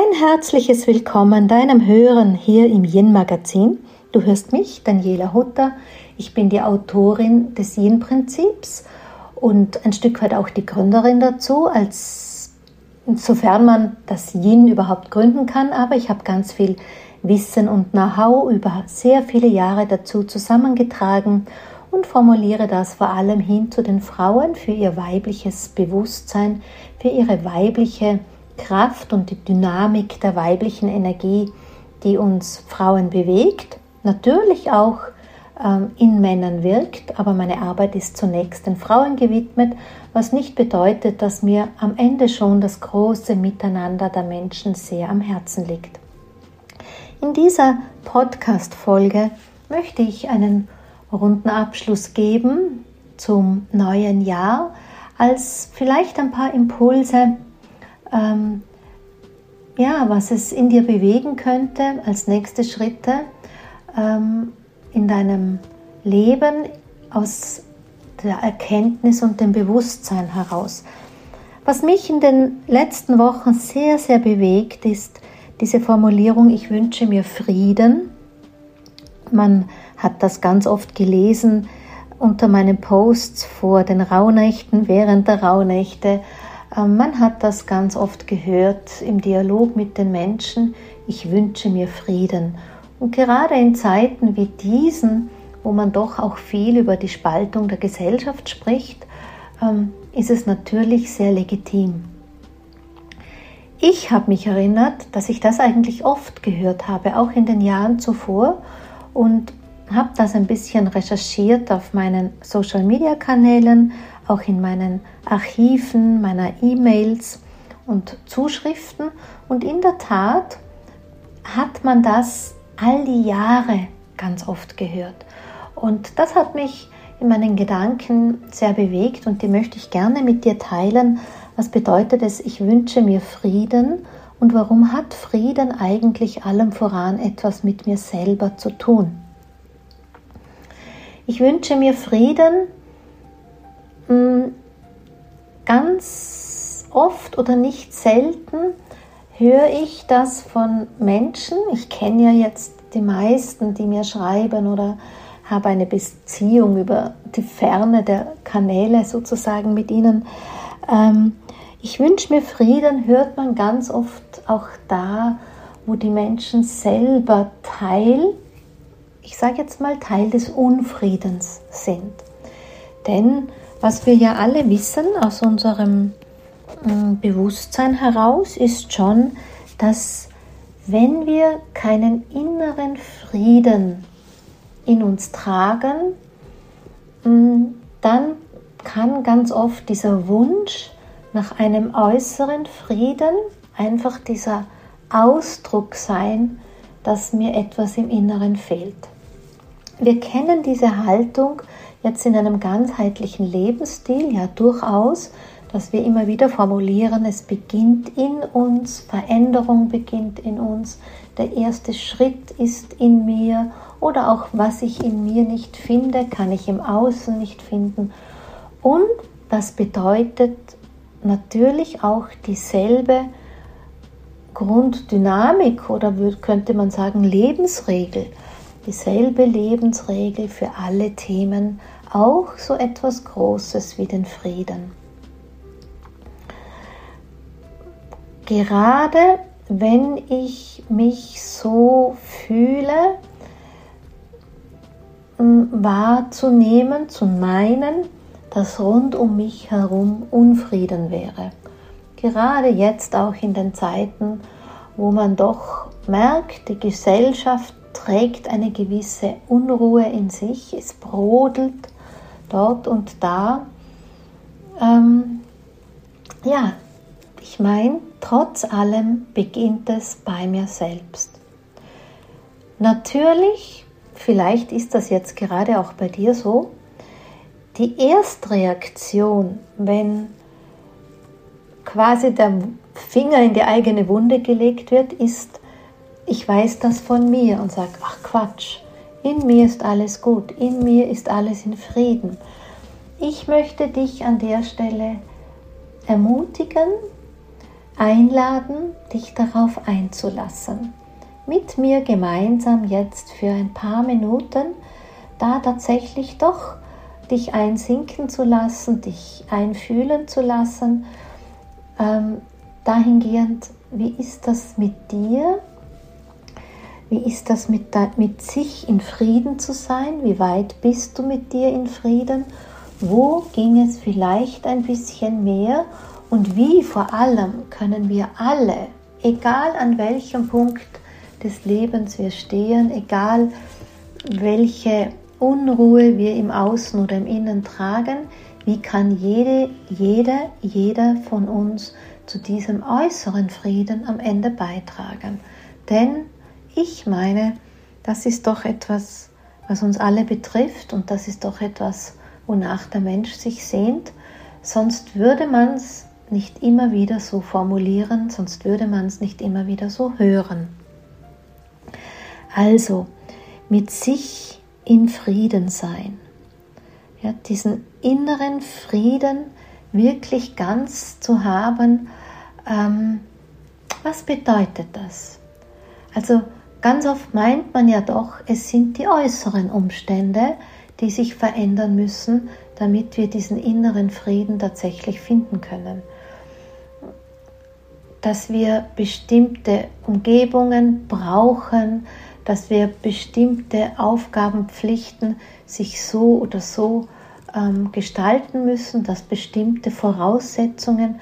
Ein herzliches Willkommen deinem Hören hier im Yin Magazin. Du hörst mich, Daniela Hutter. Ich bin die Autorin des Yin Prinzips und ein Stück weit auch die Gründerin dazu, als sofern man das Yin überhaupt gründen kann. Aber ich habe ganz viel Wissen und Know-how über sehr viele Jahre dazu zusammengetragen und formuliere das vor allem hin zu den Frauen für ihr weibliches Bewusstsein, für ihre weibliche Kraft und die Dynamik der weiblichen Energie, die uns Frauen bewegt, natürlich auch ähm, in Männern wirkt, aber meine Arbeit ist zunächst den Frauen gewidmet, was nicht bedeutet, dass mir am Ende schon das große Miteinander der Menschen sehr am Herzen liegt. In dieser Podcast-Folge möchte ich einen runden Abschluss geben zum neuen Jahr, als vielleicht ein paar Impulse ähm, ja, was es in dir bewegen könnte als nächste Schritte ähm, in deinem Leben aus der Erkenntnis und dem Bewusstsein heraus. Was mich in den letzten Wochen sehr, sehr bewegt, ist diese Formulierung, ich wünsche mir Frieden. Man hat das ganz oft gelesen unter meinen Posts vor den Rauhnächten, während der Rauhnächte man hat das ganz oft gehört im Dialog mit den Menschen, ich wünsche mir Frieden. Und gerade in Zeiten wie diesen, wo man doch auch viel über die Spaltung der Gesellschaft spricht, ähm, ist es natürlich sehr legitim. Ich habe mich erinnert, dass ich das eigentlich oft gehört habe, auch in den Jahren zuvor und habe das ein bisschen recherchiert auf meinen Social-Media-Kanälen, auch in meinen Archiven, meiner E-Mails und Zuschriften. Und in der Tat hat man das all die Jahre ganz oft gehört. Und das hat mich in meinen Gedanken sehr bewegt und die möchte ich gerne mit dir teilen. Was bedeutet es, ich wünsche mir Frieden und warum hat Frieden eigentlich allem voran etwas mit mir selber zu tun? Ich wünsche mir Frieden, ganz oft oder nicht selten höre ich das von Menschen. Ich kenne ja jetzt die meisten, die mir schreiben oder habe eine Beziehung über die Ferne der Kanäle sozusagen mit ihnen. Ähm, ich wünsche mir Frieden, hört man ganz oft auch da, wo die Menschen selber Teil, ich sage jetzt mal Teil des Unfriedens sind. Denn was wir ja alle wissen aus unserem äh, Bewusstsein heraus, ist schon, dass wenn wir keinen inneren Frieden in uns tragen, mm, dann kann ganz oft dieser Wunsch nach einem äußeren Frieden einfach dieser Ausdruck sein, dass mir etwas im Inneren fehlt. Wir kennen diese Haltung jetzt in einem ganzheitlichen Lebensstil ja durchaus, dass wir immer wieder formulieren, es beginnt in uns, Veränderung beginnt in uns, der erste Schritt ist in mir oder auch was ich in mir nicht finde, kann ich im Außen nicht finden. Und das bedeutet natürlich auch dieselbe Grunddynamik oder könnte man sagen Lebensregel dieselbe Lebensregel für alle Themen, auch so etwas Großes wie den Frieden. Gerade wenn ich mich so fühle, wahrzunehmen, zu meinen, dass rund um mich herum Unfrieden wäre. Gerade jetzt auch in den Zeiten, wo man doch merkt, die Gesellschaft trägt eine gewisse Unruhe in sich, es brodelt dort und da. Ähm, ja, ich meine, trotz allem beginnt es bei mir selbst. Natürlich, vielleicht ist das jetzt gerade auch bei dir so, die Erstreaktion, wenn quasi der Finger in die eigene Wunde gelegt wird, ist ich weiß das von mir und sage, ach Quatsch, in mir ist alles gut, in mir ist alles in Frieden. Ich möchte dich an der Stelle ermutigen, einladen, dich darauf einzulassen. Mit mir gemeinsam jetzt für ein paar Minuten da tatsächlich doch dich einsinken zu lassen, dich einfühlen zu lassen, ähm, dahingehend, wie ist das mit dir? Wie ist das mit, mit sich in Frieden zu sein? Wie weit bist du mit dir in Frieden? Wo ging es vielleicht ein bisschen mehr? Und wie vor allem können wir alle, egal an welchem Punkt des Lebens wir stehen, egal welche Unruhe wir im Außen oder im Innen tragen, wie kann jede, jede, jeder von uns zu diesem äußeren Frieden am Ende beitragen? Denn ich meine, das ist doch etwas, was uns alle betrifft und das ist doch etwas, wonach der Mensch sich sehnt. Sonst würde man es nicht immer wieder so formulieren, sonst würde man es nicht immer wieder so hören. Also, mit sich in Frieden sein. Ja, diesen inneren Frieden wirklich ganz zu haben, ähm, was bedeutet das? Also ganz oft meint man ja doch, es sind die äußeren Umstände, die sich verändern müssen, damit wir diesen inneren Frieden tatsächlich finden können. Dass wir bestimmte Umgebungen brauchen, dass wir bestimmte Aufgabenpflichten sich so oder so ähm, gestalten müssen, dass bestimmte Voraussetzungen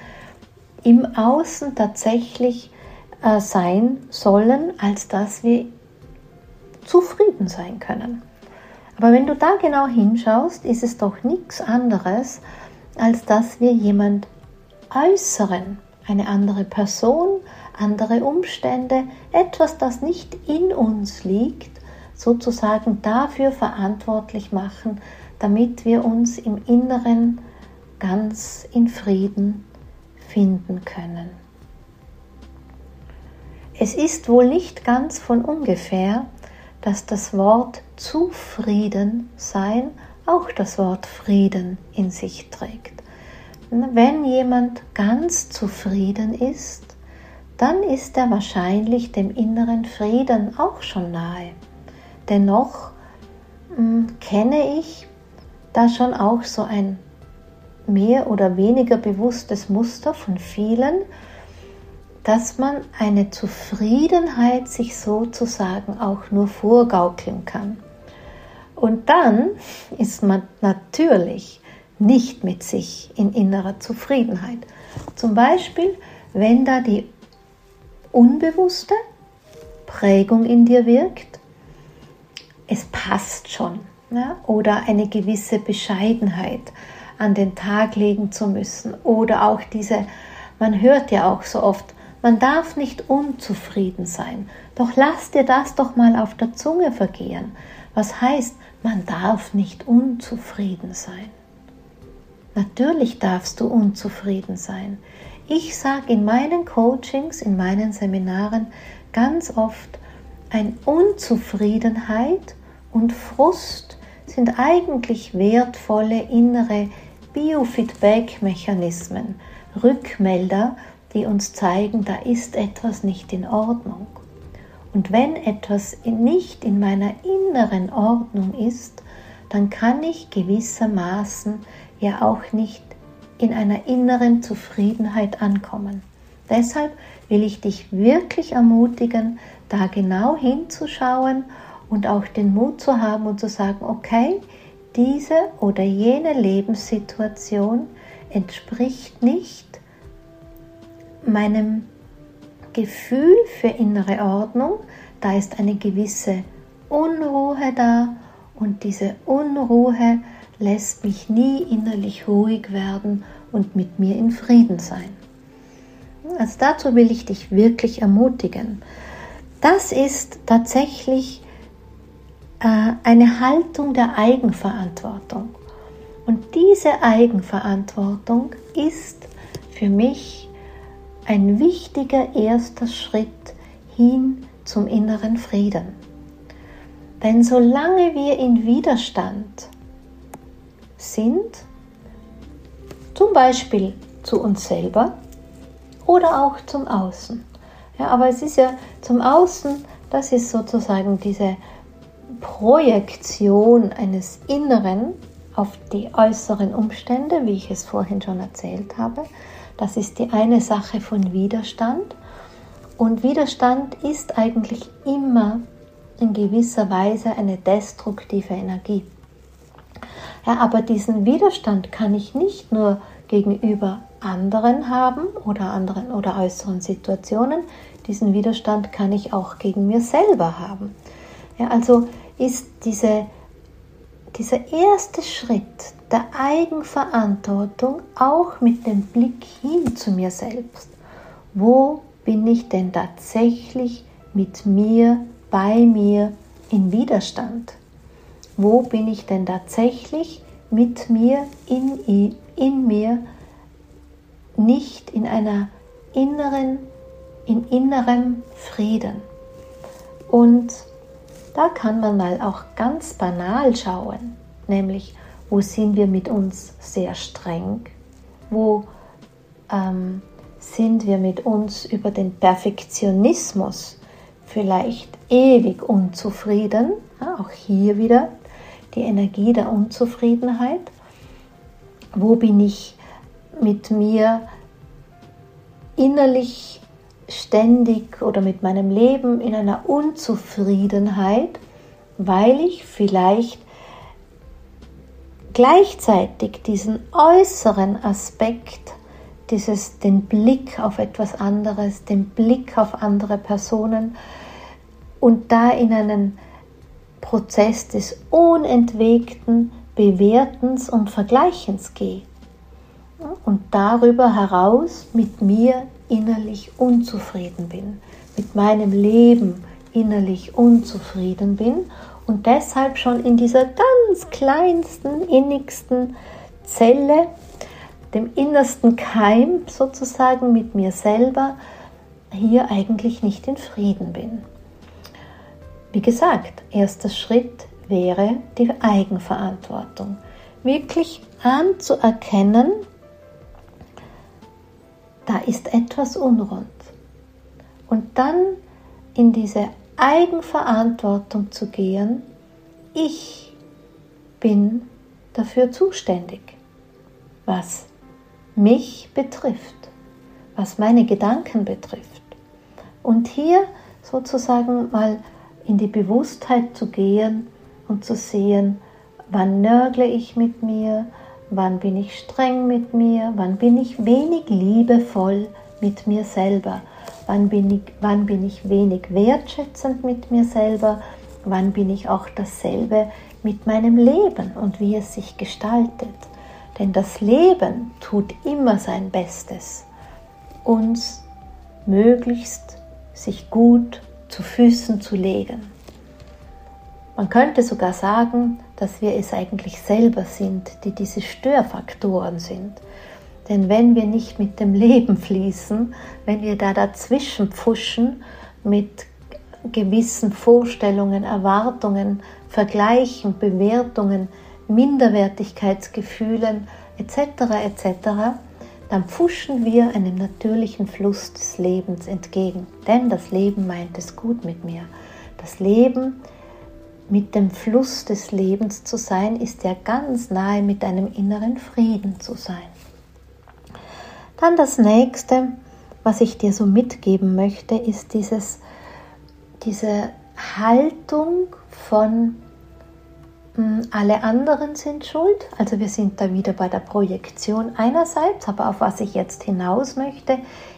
im Außen tatsächlich äh, sein sollen, als dass wir zufrieden sein können. Aber wenn du da genau hinschaust, ist es doch nichts anderes, als dass wir jemand Äußeren, eine andere Person, andere Umstände, etwas, das nicht in uns liegt, sozusagen dafür verantwortlich machen, damit wir uns im Inneren ganz in Frieden finden können. Es ist wohl nicht ganz von ungefähr, dass das Wort zufrieden sein auch das Wort Frieden in sich trägt. Wenn jemand ganz zufrieden ist, dann ist er wahrscheinlich dem inneren Frieden auch schon nahe. Dennoch hm, kenne ich da schon auch so ein mehr oder weniger bewusstes Muster von vielen, dass man eine Zufriedenheit sich sozusagen auch nur vorgaukeln kann. Und dann ist man natürlich nicht mit sich in innerer Zufriedenheit. Zum Beispiel, wenn da die unbewusste Prägung in dir wirkt, es passt schon, ja? oder eine gewisse Bescheidenheit an den Tag legen zu müssen, oder auch diese, man hört ja auch so oft, man darf nicht unzufrieden sein. Doch lass dir das doch mal auf der Zunge vergehen. Was heißt, man darf nicht unzufrieden sein? Natürlich darfst du unzufrieden sein. Ich sage in meinen Coachings, in meinen Seminaren ganz oft, ein Unzufriedenheit und Frust sind eigentlich wertvolle innere Biofeedback-Mechanismen, Rückmelder, die uns zeigen, da ist etwas nicht in Ordnung. Und wenn etwas nicht in meiner inneren Ordnung ist, dann kann ich gewissermaßen ja auch nicht in einer inneren Zufriedenheit ankommen. Deshalb will ich dich wirklich ermutigen, da genau hinzuschauen und auch den Mut zu haben und zu sagen, okay, diese oder jene Lebenssituation entspricht nicht meinem Gefühl für innere Ordnung, da ist eine gewisse Unruhe da und diese Unruhe lässt mich nie innerlich ruhig werden und mit mir in Frieden sein. Also dazu will ich dich wirklich ermutigen. Das ist tatsächlich äh, eine Haltung der Eigenverantwortung. Und diese Eigenverantwortung ist für mich ein wichtiger erster Schritt hin zum inneren Frieden. Denn solange wir in Widerstand sind, zum Beispiel zu uns selber oder auch zum Außen. Ja, aber es ist ja zum Außen, das ist sozusagen diese Projektion eines Inneren auf die äußeren Umstände, wie ich es vorhin schon erzählt habe. Das ist die eine Sache von Widerstand. Und Widerstand ist eigentlich immer in gewisser Weise eine destruktive Energie. Ja, aber diesen Widerstand kann ich nicht nur gegenüber anderen haben oder anderen oder äußeren Situationen, diesen Widerstand kann ich auch gegen mir selber haben. Ja, also ist diese, dieser erste Schritt der Eigenverantwortung auch mit dem Blick hin zu mir selbst. Wo bin ich denn tatsächlich mit mir, bei mir in Widerstand? Wo bin ich denn tatsächlich mit mir, in, in mir, nicht in einer inneren, in innerem Frieden? Und da kann man mal auch ganz banal schauen, nämlich wo sind wir mit uns sehr streng, wo ähm, sind wir mit uns über den Perfektionismus vielleicht ewig unzufrieden, ja, auch hier wieder die Energie der Unzufriedenheit, wo bin ich mit mir innerlich ständig oder mit meinem Leben in einer Unzufriedenheit, weil ich vielleicht gleichzeitig diesen äußeren Aspekt, dieses den Blick auf etwas anderes, den Blick auf andere Personen und da in einen Prozess des unentwegten Bewertens und Vergleichens gehe. Und darüber heraus mit mir innerlich unzufrieden bin, mit meinem Leben innerlich unzufrieden bin und deshalb schon in dieser ganz kleinsten, innigsten Zelle, dem innersten Keim sozusagen mit mir selber, hier eigentlich nicht in Frieden bin. Wie gesagt, erster Schritt wäre die Eigenverantwortung. Wirklich anzuerkennen, da ist etwas unrund. Und dann in diese Eigenverantwortung zu gehen, ich bin dafür zuständig, was mich betrifft, was meine Gedanken betrifft. Und hier sozusagen mal in die Bewusstheit zu gehen und zu sehen, wann nörgle ich mit mir, Wann bin ich streng mit mir? Wann bin ich wenig liebevoll mit mir selber? Wann bin ich, wann bin ich wenig wertschätzend mit mir selber? Wann bin ich auch dasselbe mit meinem Leben und wie es sich gestaltet? Denn das Leben tut immer sein Bestes, uns möglichst sich gut zu Füßen zu legen. Man könnte sogar sagen, dass wir es eigentlich selber sind, die diese Störfaktoren sind. Denn wenn wir nicht mit dem Leben fließen, wenn wir da dazwischen pfuschen mit gewissen Vorstellungen, Erwartungen, Vergleichen, Bewertungen, Minderwertigkeitsgefühlen etc. etc., dann pfuschen wir einem natürlichen Fluss des Lebens entgegen. Denn das Leben meint es gut mit mir. Das Leben mit dem Fluss des Lebens zu sein, ist ja ganz nahe mit einem inneren Frieden zu sein. Dann das nächste, was ich dir so mitgeben möchte, ist dieses, diese Haltung von hm, alle anderen sind schuld. Also wir sind da wieder bei der Projektion einerseits, aber auf was ich jetzt hinaus möchte,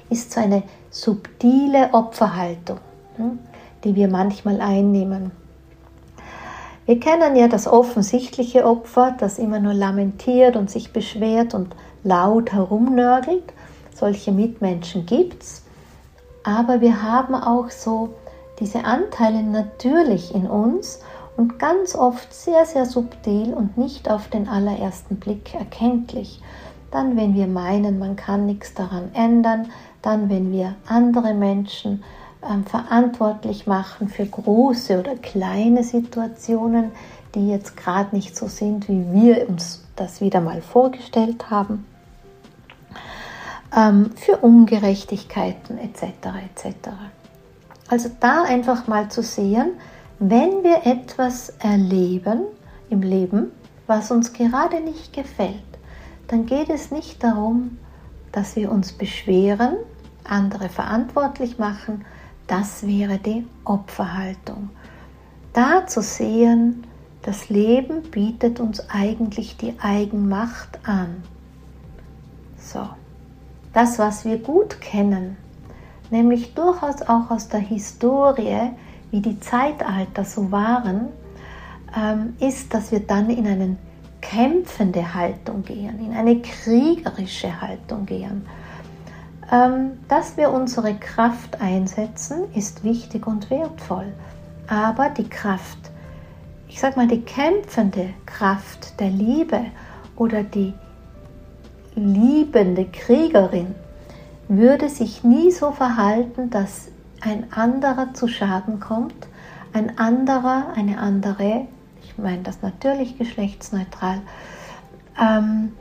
ist so eine subtile Opferhaltung, hm, die wir manchmal einnehmen. Wir kennen ja das offensichtliche Opfer, das immer nur lamentiert und sich beschwert und laut herumnörgelt. Solche Mitmenschen gibt es. Aber wir haben auch so diese Anteile natürlich in uns und ganz oft sehr, sehr subtil und nicht auf den allerersten Blick erkenntlich. Dann, wenn wir meinen, man kann nichts daran ändern, dann, wenn wir andere Menschen ähm, verantwortlich machen für große oder kleine Situationen, die jetzt gerade nicht so sind, wie wir uns das wieder mal vorgestellt haben. ähm, für Ungerechtigkeiten etc. etc. Also da einfach mal zu sehen, wenn wir etwas erleben im Leben, was uns gerade nicht gefällt, dann geht es nicht darum, dass wir uns beschweren, andere verantwortlich machen, das wäre die Opferhaltung. Da zu sehen, das Leben bietet uns eigentlich die Eigenmacht an. So, das, was wir gut kennen, nämlich durchaus auch aus der Historie, wie die Zeitalter so waren, ähm, ist, dass wir dann in eine kämpfende Haltung gehen, in eine kriegerische Haltung gehen. Ähm, dass wir unsere Kraft einsetzen, ist wichtig und wertvoll. Aber die Kraft, ich sag mal, die kämpfende Kraft der Liebe oder die liebende Kriegerin würde sich nie so verhalten, dass ein anderer zu Schaden kommt, ein anderer, eine andere, ich meine das natürlich geschlechtsneutral, ähm,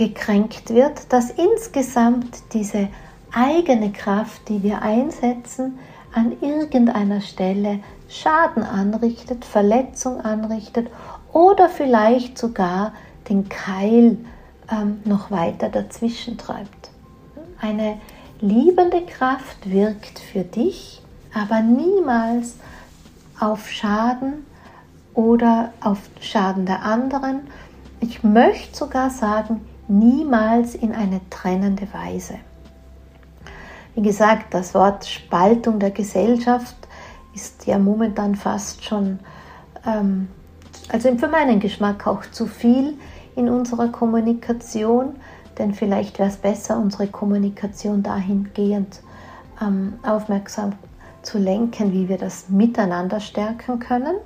gekränkt wird, dass insgesamt diese eigene Kraft, die wir einsetzen, an irgendeiner Stelle Schaden anrichtet, Verletzung anrichtet oder vielleicht sogar den Keil ähm, noch weiter dazwischen treibt. Eine liebende Kraft wirkt für dich, aber niemals auf Schaden oder auf Schaden der anderen. Ich möchte sogar sagen, niemals in eine trennende Weise. Wie gesagt, das Wort Spaltung der Gesellschaft ist ja momentan fast schon, ähm, also für meinen Geschmack auch zu viel in unserer Kommunikation, denn vielleicht wäre es besser, unsere Kommunikation dahingehend ähm, aufmerksam zu lenken, wie wir das miteinander stärken können.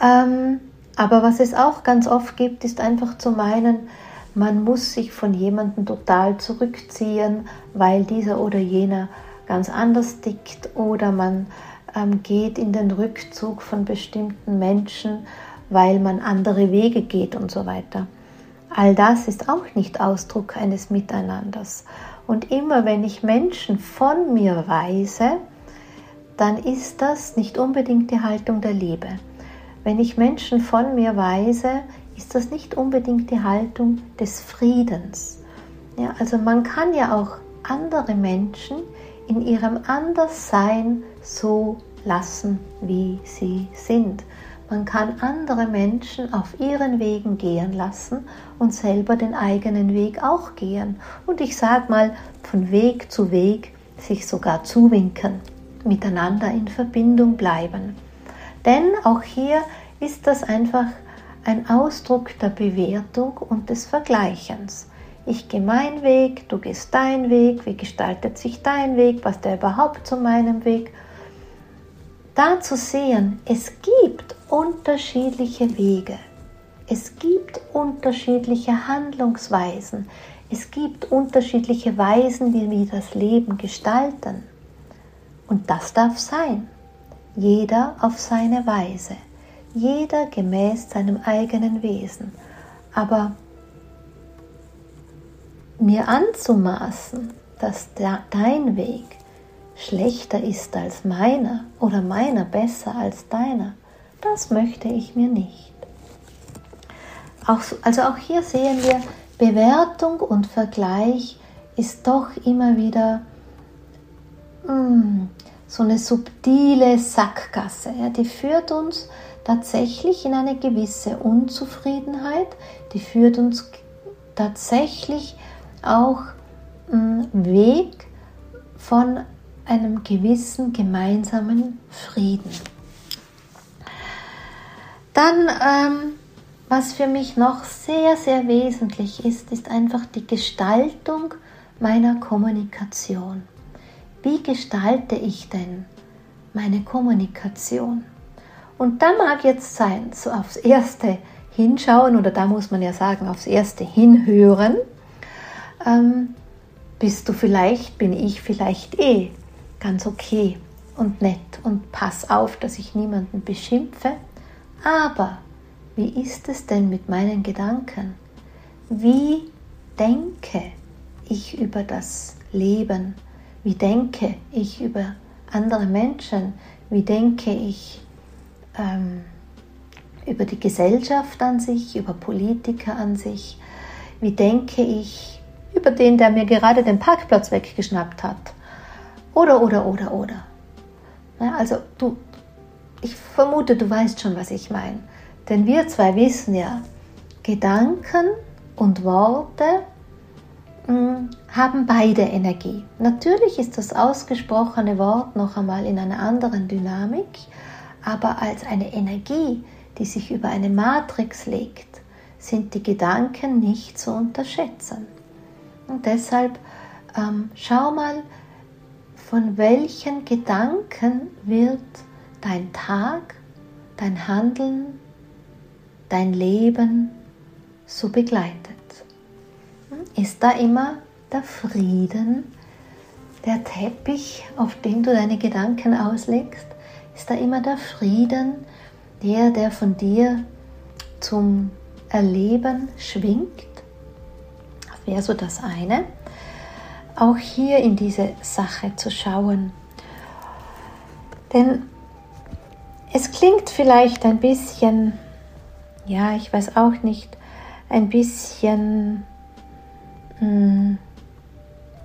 Ähm, aber was es auch ganz oft gibt, ist einfach zu meinen, man muss sich von jemandem total zurückziehen, weil dieser oder jener ganz anders tickt oder man ähm, geht in den Rückzug von bestimmten Menschen, weil man andere Wege geht und so weiter. All das ist auch nicht Ausdruck eines Miteinanders. Und immer wenn ich Menschen von mir weise, dann ist das nicht unbedingt die Haltung der Liebe. Wenn ich Menschen von mir weise, ist das nicht unbedingt die Haltung des Friedens. Ja, also man kann ja auch andere Menschen in ihrem Anderssein so lassen, wie sie sind. Man kann andere Menschen auf ihren Wegen gehen lassen und selber den eigenen Weg auch gehen. Und ich sage mal, von Weg zu Weg sich sogar zuwinken, miteinander in Verbindung bleiben. Denn auch hier ist das einfach ein Ausdruck der Bewertung und des Vergleichens. Ich gehe meinen Weg, du gehst deinen Weg, wie gestaltet sich dein Weg, passt der überhaupt zu meinem Weg? Da zu sehen, es gibt unterschiedliche Wege. Es gibt unterschiedliche Handlungsweisen. Es gibt unterschiedliche Weisen, wie wir das Leben gestalten. Und das darf sein. Jeder auf seine Weise. Jeder gemäß seinem eigenen Wesen. Aber mir anzumaßen, dass dein Weg schlechter ist als meiner oder meiner besser als deiner, das möchte ich mir nicht. Auch, also auch hier sehen wir, Bewertung und Vergleich ist doch immer wieder mm, so eine subtile Sackgasse. Ja, die führt uns tatsächlich in eine gewisse Unzufriedenheit, die führt uns tatsächlich auch mm, Weg von einem gewissen gemeinsamen Frieden. Dann, ähm, was für mich noch sehr, sehr wesentlich ist, ist einfach die Gestaltung meiner Kommunikation. Wie gestalte ich denn meine Kommunikation? Und da mag jetzt sein, so aufs erste hinschauen oder da muss man ja sagen, aufs erste hinhören. Ähm, bist du vielleicht, bin ich vielleicht eh ganz okay und nett und pass auf, dass ich niemanden beschimpfe aber wie ist es denn mit meinen Gedanken? Wie denke ich über das Leben? Wie denke ich über andere Menschen? Wie denke ich ähm, über die Gesellschaft an sich, über Politiker an sich? Wie denke ich über den, der mir gerade den Parkplatz weggeschnappt hat? Oder, oder, oder, oder. Ja, also du, ich vermute, du weißt schon, was ich meine. Denn wir zwei wissen ja, Gedanken und Worte haben beide Energie. Natürlich ist das ausgesprochene Wort noch einmal in einer anderen Dynamik, aber als eine Energie, die sich über eine Matrix legt, sind die Gedanken nicht zu unterschätzen. Und deshalb ähm, schau mal, von welchen Gedanken wird dein Tag, dein Handeln, dein Leben so begleitet? Ist da immer der Frieden, der Teppich, auf dem du deine Gedanken auslegst? Ist da immer der Frieden, der, der von dir zum Erleben schwingt? Das wäre so das eine. Auch hier in diese Sache zu schauen. Denn es klingt vielleicht ein bisschen, ja, ich weiß auch nicht, ein bisschen mh, hm,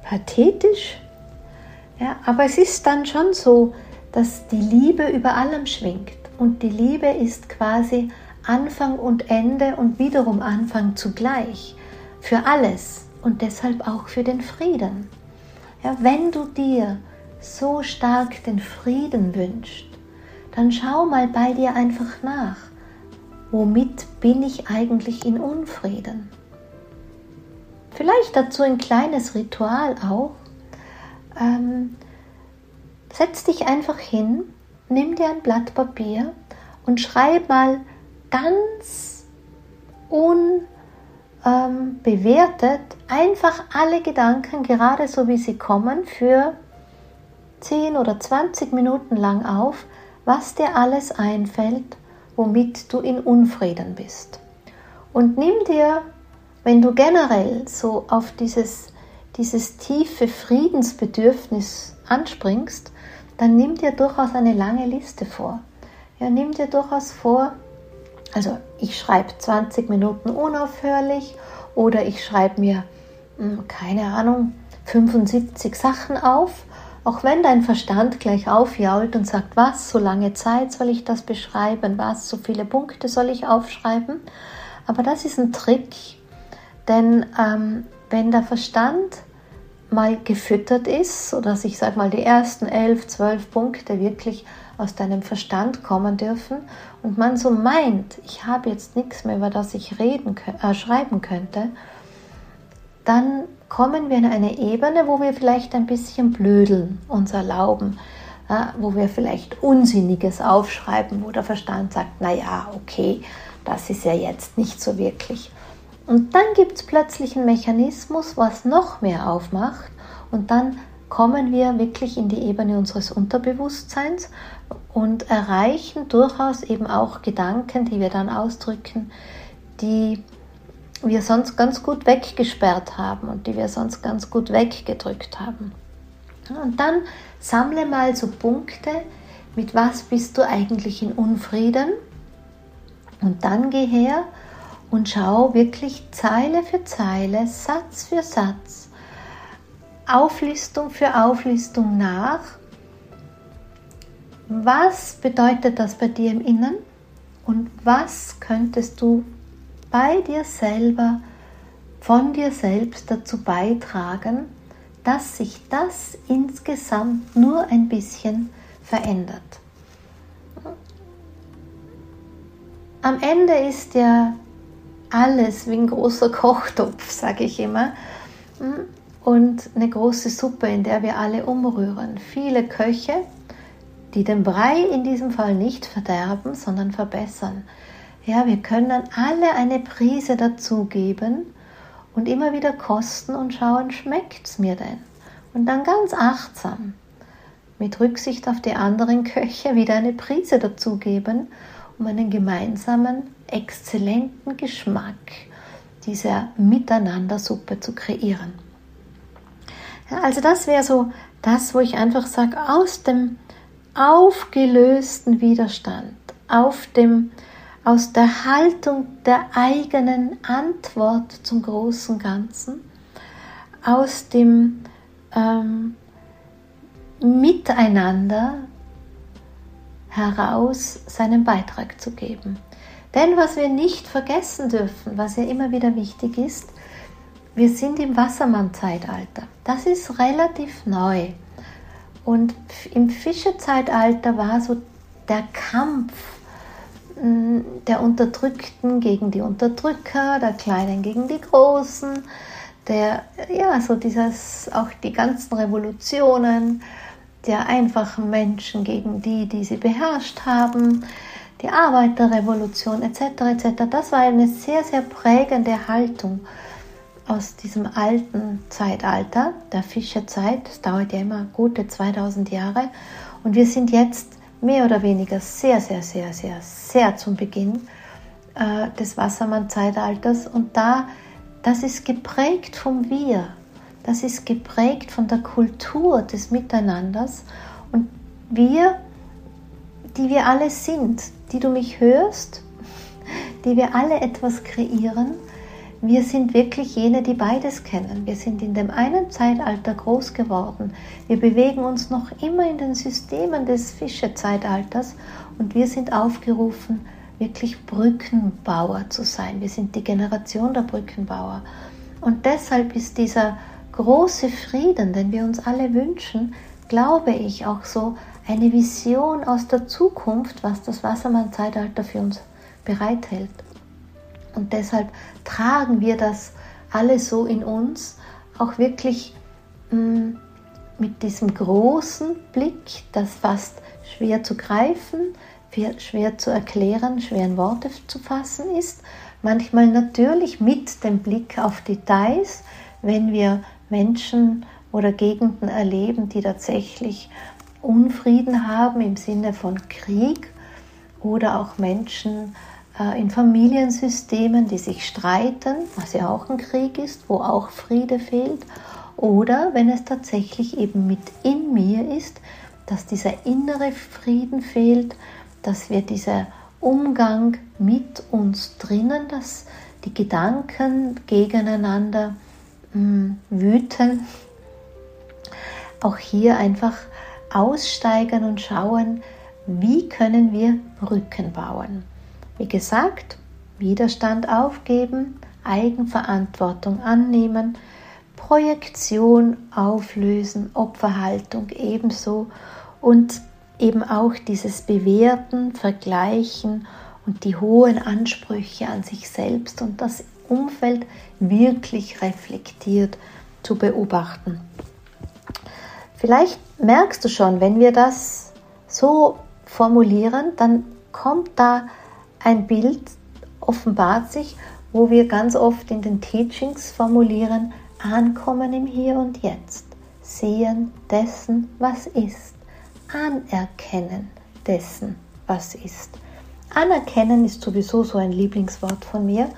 pathetisch, ja, aber es ist dann schon so, dass die Liebe über allem schwingt und die Liebe ist quasi Anfang und Ende und wiederum Anfang zugleich für alles und deshalb auch für den Frieden. Ja, wenn du dir so stark den Frieden wünschst, dann schau mal bei dir einfach nach. Womit bin ich eigentlich in Unfrieden? Vielleicht dazu ein kleines Ritual auch. Ähm, setz dich einfach hin, nimm dir ein Blatt Papier und schreib mal ganz unbewertet ähm, einfach alle Gedanken, gerade so wie sie kommen, für 10 oder 20 Minuten lang auf, was dir alles einfällt, womit du in Unfrieden bist. Und nimm dir, wenn du generell so auf dieses, dieses tiefe Friedensbedürfnis anspringst, dann nimm dir durchaus eine lange Liste vor. Ja, nimm dir durchaus vor, also ich schreibe 20 Minuten unaufhörlich oder ich schreibe mir, hm, keine Ahnung, 75 Sachen auf auch wenn dein Verstand gleich aufjault und sagt, was, so lange Zeit soll ich das beschreiben, was, so viele Punkte soll ich aufschreiben. Aber das ist ein Trick, denn ähm, wenn der Verstand mal gefüttert ist, sodass ich sage mal die ersten elf, zwölf Punkte wirklich aus deinem Verstand kommen dürfen und man so meint, ich habe jetzt nichts mehr, über das ich reden, äh, schreiben könnte, dann kommen wir in eine Ebene, wo wir vielleicht ein bisschen blödeln, uns erlauben, ja, wo wir vielleicht Unsinniges aufschreiben, wo der Verstand sagt, naja, okay, das ist ja jetzt nicht so wirklich. Und dann gibt es plötzlich einen Mechanismus, was noch mehr aufmacht und dann kommen wir wirklich in die Ebene unseres Unterbewusstseins und erreichen durchaus eben auch Gedanken, die wir dann ausdrücken, die wir sonst ganz gut weggesperrt haben und die wir sonst ganz gut weggedrückt haben. Und dann sammle mal so Punkte, mit was bist du eigentlich in Unfrieden? Und dann geh her und schau wirklich Zeile für Zeile, Satz für Satz, Auflistung für Auflistung nach. Was bedeutet das bei dir im Inneren? Und was könntest du bei dir selber, von dir selbst dazu beitragen, dass sich das insgesamt nur ein bisschen verändert. Am Ende ist ja alles wie ein großer Kochtopf, sage ich immer, und eine große Suppe, in der wir alle umrühren. Viele Köche, die den Brei in diesem Fall nicht verderben, sondern verbessern. Ja, wir können alle eine Prise dazugeben und immer wieder kosten und schauen, schmeckt es mir denn? Und dann ganz achtsam, mit Rücksicht auf die anderen Köche, wieder eine Prise dazugeben, um einen gemeinsamen, exzellenten Geschmack, diese Miteinandersuppe zu kreieren. Ja, also das wäre so das, wo ich einfach sage, aus dem aufgelösten Widerstand, auf dem, aus der Haltung der eigenen Antwort zum großen Ganzen, aus dem ähm, Miteinander heraus seinen Beitrag zu geben. Denn was wir nicht vergessen dürfen, was ja immer wieder wichtig ist, wir sind im Wassermann-Zeitalter. Das ist relativ neu. Und im Fischezeitalter war so der Kampf hm, der Unterdrückten gegen die Unterdrücker, der Kleinen gegen die Großen, der, ja, so dieses, auch die ganzen Revolutionen, der einfachen Menschen gegen die, die sie beherrscht haben, die Arbeiterrevolution etc. etc. Das war eine sehr, sehr prägende Haltung aus diesem alten Zeitalter, der Fischerzeit. Das dauert ja immer gute 2000 Jahre. Und wir sind jetzt mehr oder weniger sehr, sehr, sehr, sehr, sehr zum Beginn äh, des Wassermann-Zeitalters. Und da, das ist geprägt vom Wir. Das ist geprägt von der Kultur des Miteinanders. Und wir, die wir alle sind, die du mich hörst, die wir alle etwas kreieren, wir sind wirklich jene, die beides kennen. Wir sind in dem einen Zeitalter groß geworden. Wir bewegen uns noch immer in den Systemen des Fischezeitalters und wir sind aufgerufen, wirklich Brückenbauer zu sein. Wir sind die Generation der Brückenbauer. Und deshalb ist dieser große Frieden, den wir uns alle wünschen, glaube ich, auch so eine Vision aus der Zukunft, was das Wassermann-Zeitalter für uns bereithält. Und deshalb tragen wir das alle so in uns, auch wirklich mm, mit diesem großen Blick, das fast schwer zu greifen, schwer zu erklären, schwer in Worte zu fassen ist. Manchmal natürlich mit dem Blick auf Details, wenn wir Menschen oder Gegenden erleben, die tatsächlich Unfrieden haben im Sinne von Krieg oder auch Menschen äh, in Familiensystemen, die sich streiten, was ja auch ein Krieg ist, wo auch Friede fehlt, oder wenn es tatsächlich eben mit in mir ist, dass dieser innere Frieden fehlt, dass wir dieser Umgang mit uns drinnen, dass die Gedanken gegeneinander hm, wüten, auch hier einfach aussteigen und schauen, wie können wir Brücken bauen. Wie gesagt, Widerstand aufgeben, Eigenverantwortung annehmen, Projektion auflösen, Opferhaltung ebenso und eben auch dieses Bewerten, Vergleichen und die hohen Ansprüche an sich selbst und das Umfeld wirklich reflektiert zu beobachten. Vielleicht merkst du schon, wenn wir das so formulieren, dann kommt da ein Bild, offenbart sich, wo wir ganz oft in den Teachings formulieren, ankommen im Hier und Jetzt, sehen dessen, was ist, anerkennen dessen, was ist. Anerkennen ist sowieso so ein Lieblingswort von mir,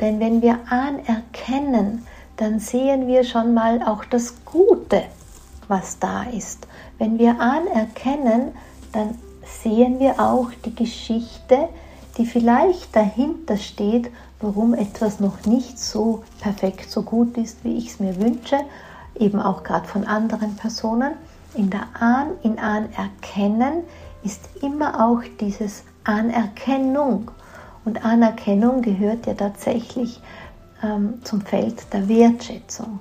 denn wenn wir anerkennen, dann sehen wir schon mal auch das Gute, was da ist. Wenn wir anerkennen, dann sehen wir auch die Geschichte, die vielleicht dahinter steht, warum etwas noch nicht so perfekt, so gut ist, wie ich es mir wünsche, eben auch gerade von anderen Personen. In der Ahn, in Anerkennen ist immer auch dieses Anerkennung. Und Anerkennung gehört ja tatsächlich ähm, zum Feld der Wertschätzung.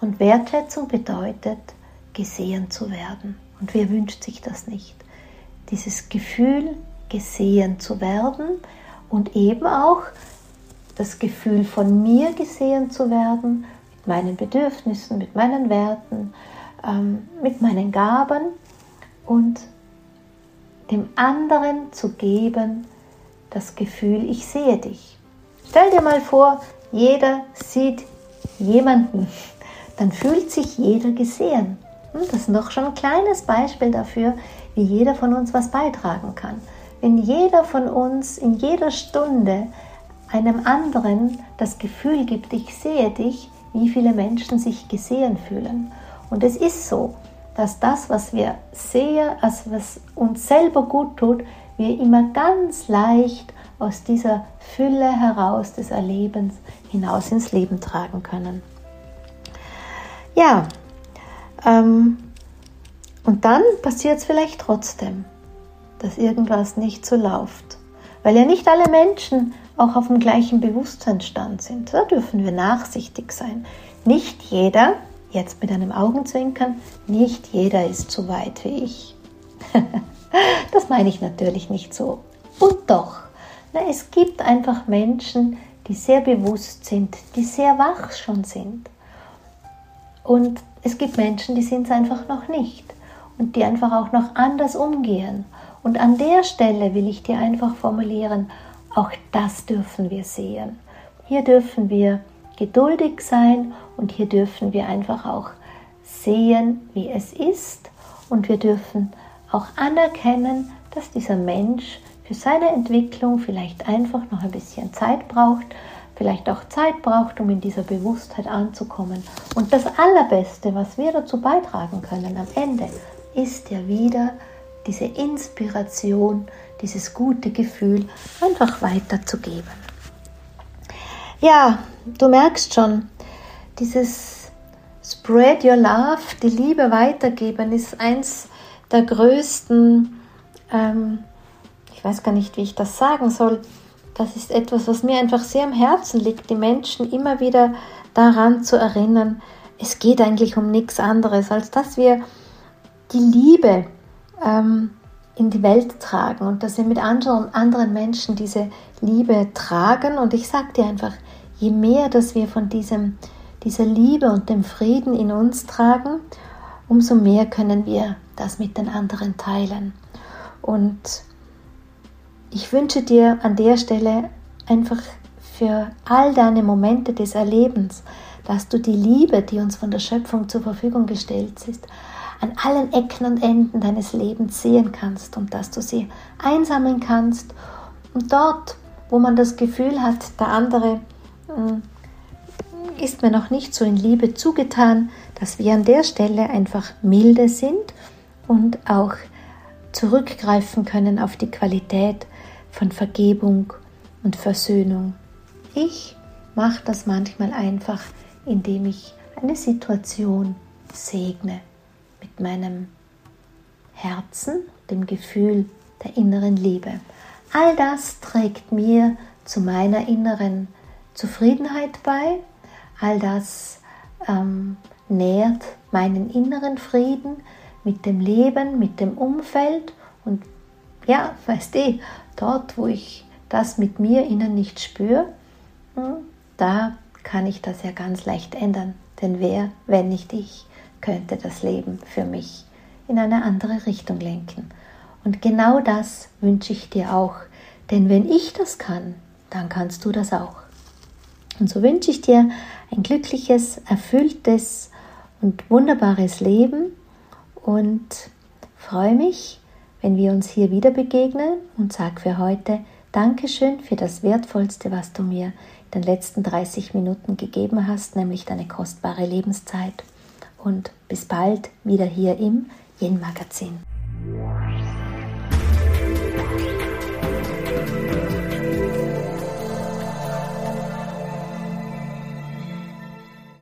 Und Wertschätzung bedeutet, gesehen zu werden. Und wer wünscht sich das nicht? Dieses Gefühl, gesehen zu werden und eben auch das Gefühl von mir gesehen zu werden, mit meinen Bedürfnissen, mit meinen Werten, ähm, mit meinen Gaben und dem anderen zu geben das Gefühl, ich sehe dich. Stell dir mal vor, jeder sieht jemanden, dann fühlt sich jeder gesehen. Das ist noch schon ein kleines Beispiel dafür, wie jeder von uns was beitragen kann. Wenn jeder von uns in jeder Stunde einem anderen das Gefühl gibt, ich sehe dich, wie viele Menschen sich gesehen fühlen. Und es ist so, dass das, was wir sehen, also was uns selber gut tut, wir immer ganz leicht aus dieser Fülle heraus des Erlebens hinaus ins Leben tragen können. Ja, ähm, und dann passiert es vielleicht trotzdem, dass irgendwas nicht so läuft, weil ja nicht alle Menschen auch auf dem gleichen Bewusstseinsstand sind. Da dürfen wir nachsichtig sein. Nicht jeder, jetzt mit einem Augenzwinkern, nicht jeder ist so weit wie ich. das meine ich natürlich nicht so. Und doch, na, es gibt einfach Menschen, die sehr bewusst sind, die sehr wach schon sind. Und es gibt Menschen, die sind es einfach noch nicht und die einfach auch noch anders umgehen. Und an der Stelle will ich dir einfach formulieren, auch das dürfen wir sehen. Hier dürfen wir geduldig sein und hier dürfen wir einfach auch sehen, wie es ist und wir dürfen auch anerkennen, dass dieser Mensch für seine Entwicklung vielleicht einfach noch ein bisschen Zeit braucht, vielleicht auch Zeit braucht, um in dieser Bewusstheit anzukommen. Und das Allerbeste, was wir dazu beitragen können am Ende, ist ja wieder diese Inspiration, dieses gute Gefühl einfach weiterzugeben. Ja, du merkst schon, dieses Spread Your Love, die Liebe weitergeben, ist eins der größten, ähm, ich weiß gar nicht, wie ich das sagen soll, das ist etwas, was mir einfach sehr am Herzen liegt, die Menschen immer wieder daran zu erinnern, es geht eigentlich um nichts anderes, als dass wir die Liebe ähm, in die Welt tragen und dass wir mit anderen, anderen Menschen diese Liebe tragen. Und ich sage dir einfach, je mehr, dass wir von diesem, dieser Liebe und dem Frieden in uns tragen, umso mehr können wir das mit den anderen teilen. Und ich wünsche dir an der Stelle einfach für all deine Momente des Erlebens, dass du die Liebe, die uns von der Schöpfung zur Verfügung gestellt ist, an allen Ecken und Enden deines Lebens sehen kannst und dass du sie einsammeln kannst. Und dort, wo man das Gefühl hat, der andere hm, ist mir noch nicht so in Liebe zugetan, dass wir an der Stelle einfach milde sind und auch zurückgreifen können auf die Qualität von Vergebung und Versöhnung. Ich mache das manchmal einfach, indem ich eine Situation segne mit meinem Herzen, dem Gefühl der inneren Liebe. All das trägt mir zu meiner inneren Zufriedenheit bei. All das ähm, nährt meinen inneren Frieden mit dem Leben, mit dem Umfeld und ja, weißt du, dort, wo ich das mit mir innen nicht spüre, hm, da kann ich das ja ganz leicht ändern. Denn wer, wenn nicht ich, könnte das Leben für mich in eine andere Richtung lenken. Und genau das wünsche ich dir auch. Denn wenn ich das kann, dann kannst du das auch. Und so wünsche ich dir ein glückliches, erfülltes und wunderbares Leben und freue mich, wenn wir uns hier wieder begegnen und sag für heute Dankeschön für das Wertvollste, was du mir in den letzten 30 Minuten gegeben hast, nämlich deine kostbare Lebenszeit. Und bis bald wieder hier im Yin Magazin.